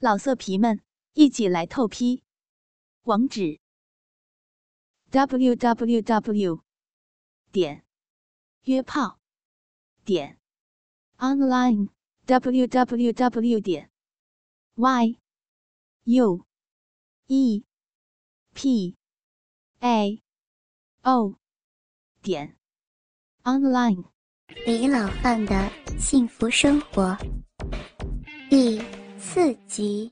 老色皮们，一起来透批！网址：w w w 点约炮点 online w w w 点 y u e p a o 点 online。李老汉的幸福生活第四集。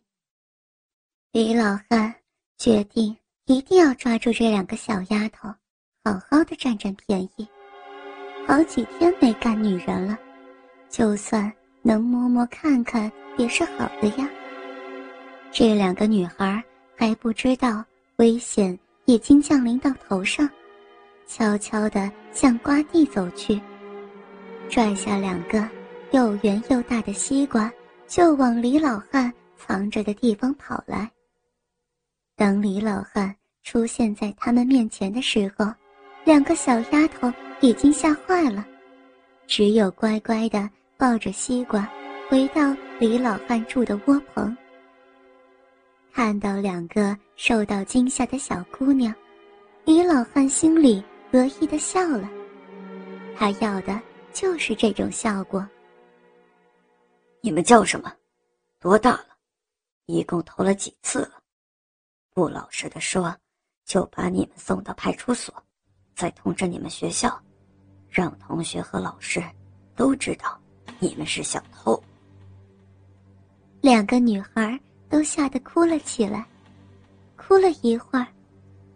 李老汉决定一定要抓住这两个小丫头，好好的占占便宜。好几天没干女人了，就算能摸摸看看也是好的呀。这两个女孩还不知道危险已经降临到头上，悄悄地向瓜地走去。拽下两个又圆又大的西瓜，就往李老汉藏着的地方跑来。等李老汉出现在他们面前的时候，两个小丫头已经吓坏了，只有乖乖的抱着西瓜回到李老汉住的窝棚。看到两个受到惊吓的小姑娘，李老汉心里得意的笑了，他要的。就是这种效果。你们叫什么？多大了？一共偷了几次了？不老实的说，就把你们送到派出所，再通知你们学校，让同学和老师都知道你们是小偷。两个女孩都吓得哭了起来，哭了一会儿，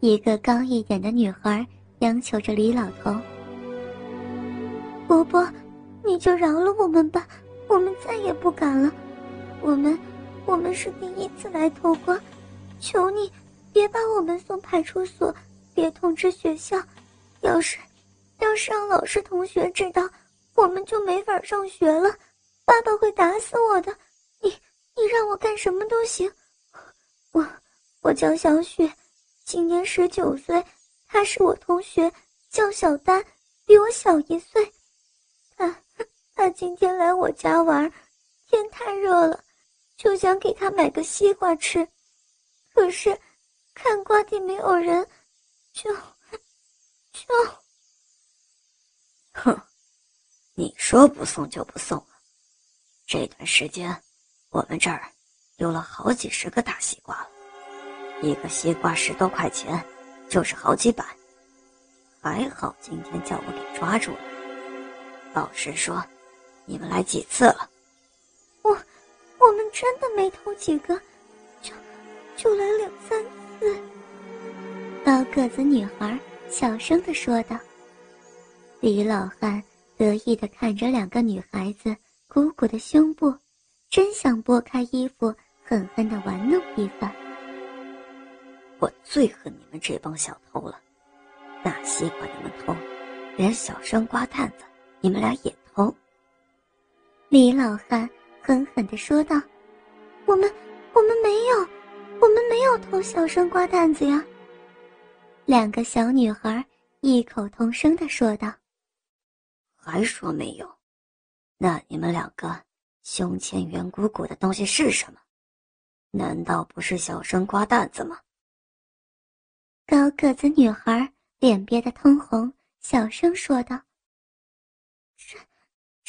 一个高一点的女孩央求着李老头。伯伯，你就饶了我们吧，我们再也不敢了。我们，我们是第一次来偷瓜，求你别把我们送派出所，别通知学校。要是，要是让老师同学知道，我们就没法上学了，爸爸会打死我的。你，你让我干什么都行。我，我叫小雪，今年十九岁，她是我同学，叫小丹，比我小一岁。他他今天来我家玩，天太热了，就想给他买个西瓜吃。可是看瓜地没有人，就就……哼，你说不送就不送了。这段时间，我们这儿丢了好几十个大西瓜了，一个西瓜十多块钱，就是好几百。还好今天叫我给抓住了。老实说，你们来几次了？我，我们真的没偷几个，就就来两三次。高个子女孩小声的说道。李老汉得意的看着两个女孩子鼓鼓的胸部，真想拨开衣服狠狠的玩弄一番。我最恨你们这帮小偷了，大西瓜你们偷，连小生瓜蛋子。你们俩也？李老汉狠狠的说道：“我们，我们没有，我们没有偷小生瓜蛋子呀。”两个小女孩异口同声的说道：“还说没有？那你们两个胸前圆鼓鼓的东西是什么？难道不是小生瓜蛋子吗？”高个子女孩脸憋得通红，小声说道。真，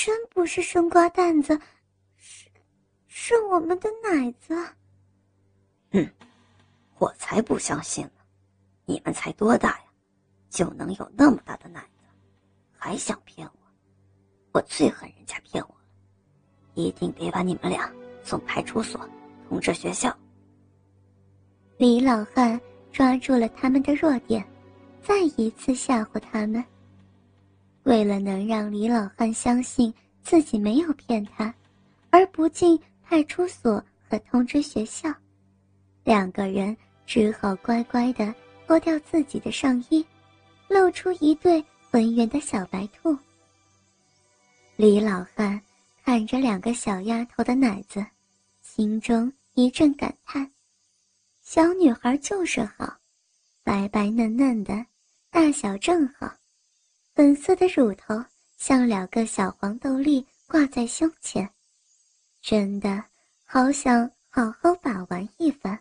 真不是生瓜蛋子，是，是我们的奶子。嗯，我才不相信呢！你们才多大呀，就能有那么大的奶子，还想骗我？我最恨人家骗我了，一定得把你们俩送派出所，通知学校。李老汉抓住了他们的弱点，再一次吓唬他们。为了能让李老汉相信自己没有骗他，而不进派出所和通知学校，两个人只好乖乖的脱掉自己的上衣，露出一对浑圆的小白兔。李老汉看着两个小丫头的奶子，心中一阵感叹：小女孩就是好，白白嫩嫩的，大小正好。粉色的乳头像两个小黄豆粒挂在胸前，真的好想好好把玩一番。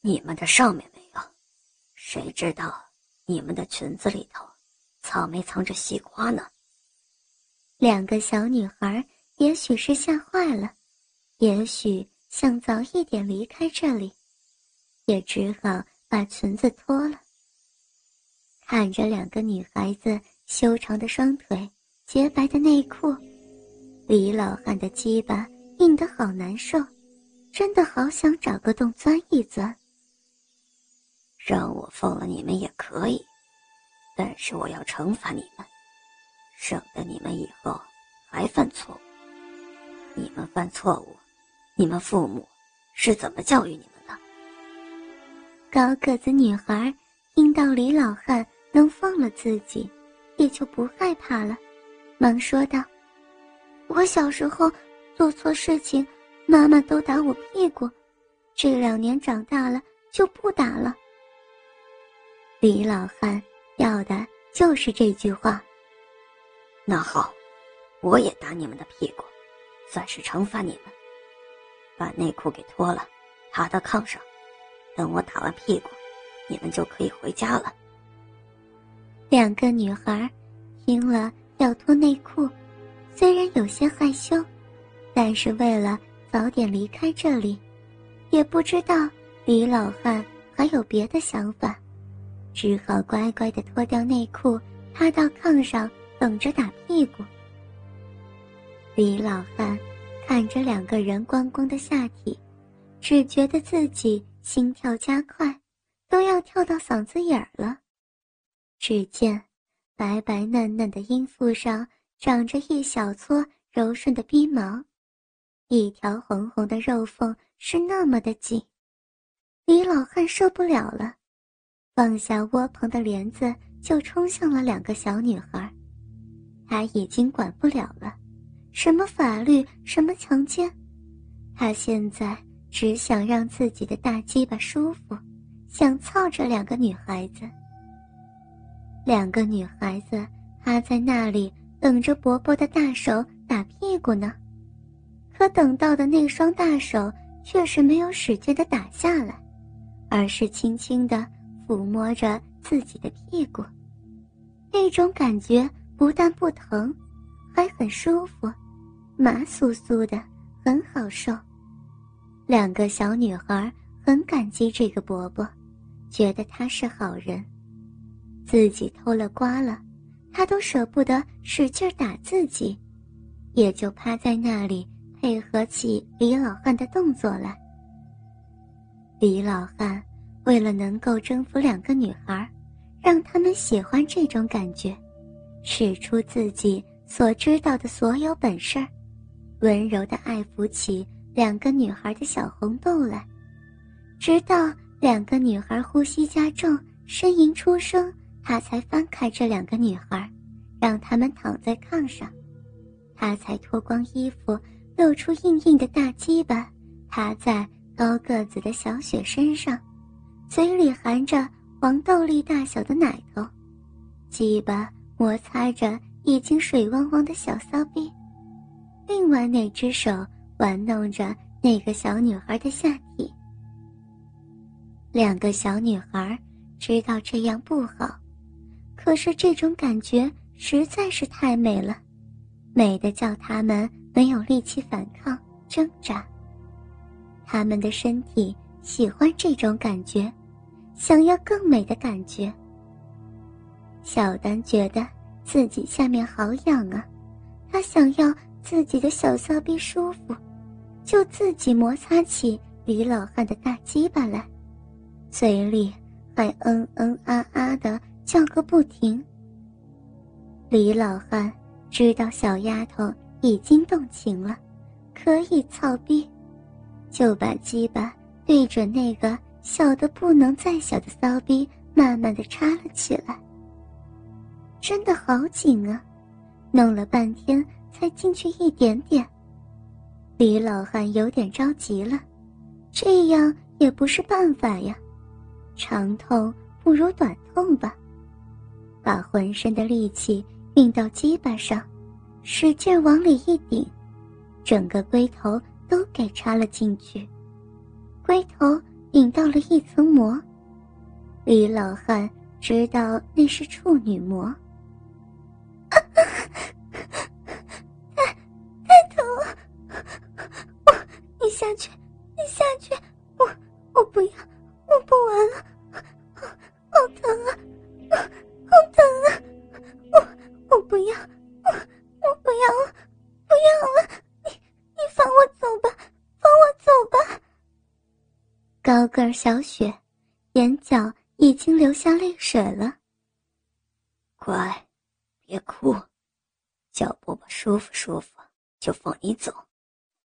你们的上面没有，谁知道你们的裙子里头藏没藏着西瓜呢？两个小女孩也许是吓坏了，也许想早一点离开这里，也只好把裙子脱了。看着两个女孩子修长的双腿、洁白的内裤，李老汉的鸡巴硬得好难受，真的好想找个洞钻一钻。让我放了你们也可以，但是我要惩罚你们，省得你们以后还犯错误。你们犯错误，你们父母是怎么教育你们的？高个子女孩听到李老汉能放了自己，也就不害怕了，忙说道：“我小时候做错事情，妈妈都打我屁股，这两年长大了就不打了。”李老汉要的就是这句话。那好，我也打你们的屁股，算是惩罚你们。把内裤给脱了，爬到炕上，等我打完屁股，你们就可以回家了。两个女孩听了要脱内裤，虽然有些害羞，但是为了早点离开这里，也不知道李老汉还有别的想法。只好乖乖的脱掉内裤，趴到炕上等着打屁股。李老汉看着两个人光光的下体，只觉得自己心跳加快，都要跳到嗓子眼儿了。只见白白嫩嫩的阴腹上长着一小撮柔顺的逼毛，一条红红的肉缝是那么的紧，李老汉受不了了。放下窝棚的帘子，就冲向了两个小女孩。他已经管不了了，什么法律，什么强奸，他现在只想让自己的大鸡巴舒服，想操着两个女孩子。两个女孩子趴在那里等着伯伯的大手打屁股呢，可等到的那双大手却是没有使劲的打下来，而是轻轻的。抚摸着自己的屁股，那种感觉不但不疼，还很舒服，麻酥酥的，很好受。两个小女孩很感激这个伯伯，觉得他是好人。自己偷了瓜了，他都舍不得使劲打自己，也就趴在那里配合起李老汉的动作来。李老汉。为了能够征服两个女孩，让他们喜欢这种感觉，使出自己所知道的所有本事，温柔的爱抚起两个女孩的小红豆来，直到两个女孩呼吸加重、呻吟出声，他才放开这两个女孩，让她们躺在炕上，他才脱光衣服，露出硬硬的大鸡巴，趴在高个子的小雪身上。嘴里含着黄豆粒大小的奶头，鸡巴摩擦着已经水汪汪的小骚逼，另外那只手玩弄着那个小女孩的下体。两个小女孩知道这样不好，可是这种感觉实在是太美了，美的叫他们没有力气反抗挣扎。他们的身体喜欢这种感觉。想要更美的感觉。小丹觉得自己下面好痒啊，他想要自己的小骚逼舒服，就自己摩擦起李老汉的大鸡巴来，嘴里还嗯嗯啊啊的叫个不停。李老汉知道小丫头已经动情了，可以操逼，就把鸡巴对准那个。小的不能再小的骚逼，慢慢的插了起来。真的好紧啊，弄了半天才进去一点点。李老汉有点着急了，这样也不是办法呀，长痛不如短痛吧。把浑身的力气运到鸡巴上，使劲往里一顶，整个龟头都给插了进去，龟头顶到了一层膜。李老汉知道那是处女膜。要了，你你放我走吧，放我走吧。高个儿小雪，眼角已经流下泪水了。乖，别哭，叫伯伯舒服舒服就放你走。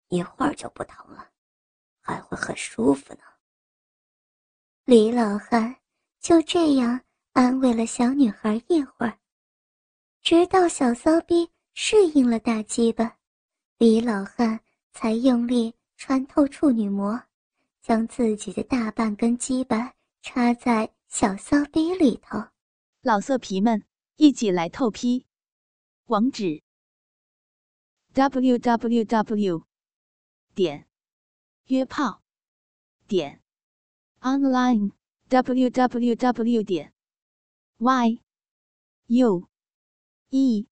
一会儿就不疼了，还会很舒服呢。李老汉就这样安慰了小女孩一会儿，直到小骚逼适应了大鸡巴，李老汉才用力穿透处女膜，将自己的大半根鸡巴插在小骚逼里头。老色皮们，一起来透批！网址：w w w. 点约炮点 online w w w 点 y u e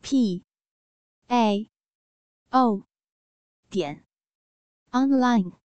p a o 点 online。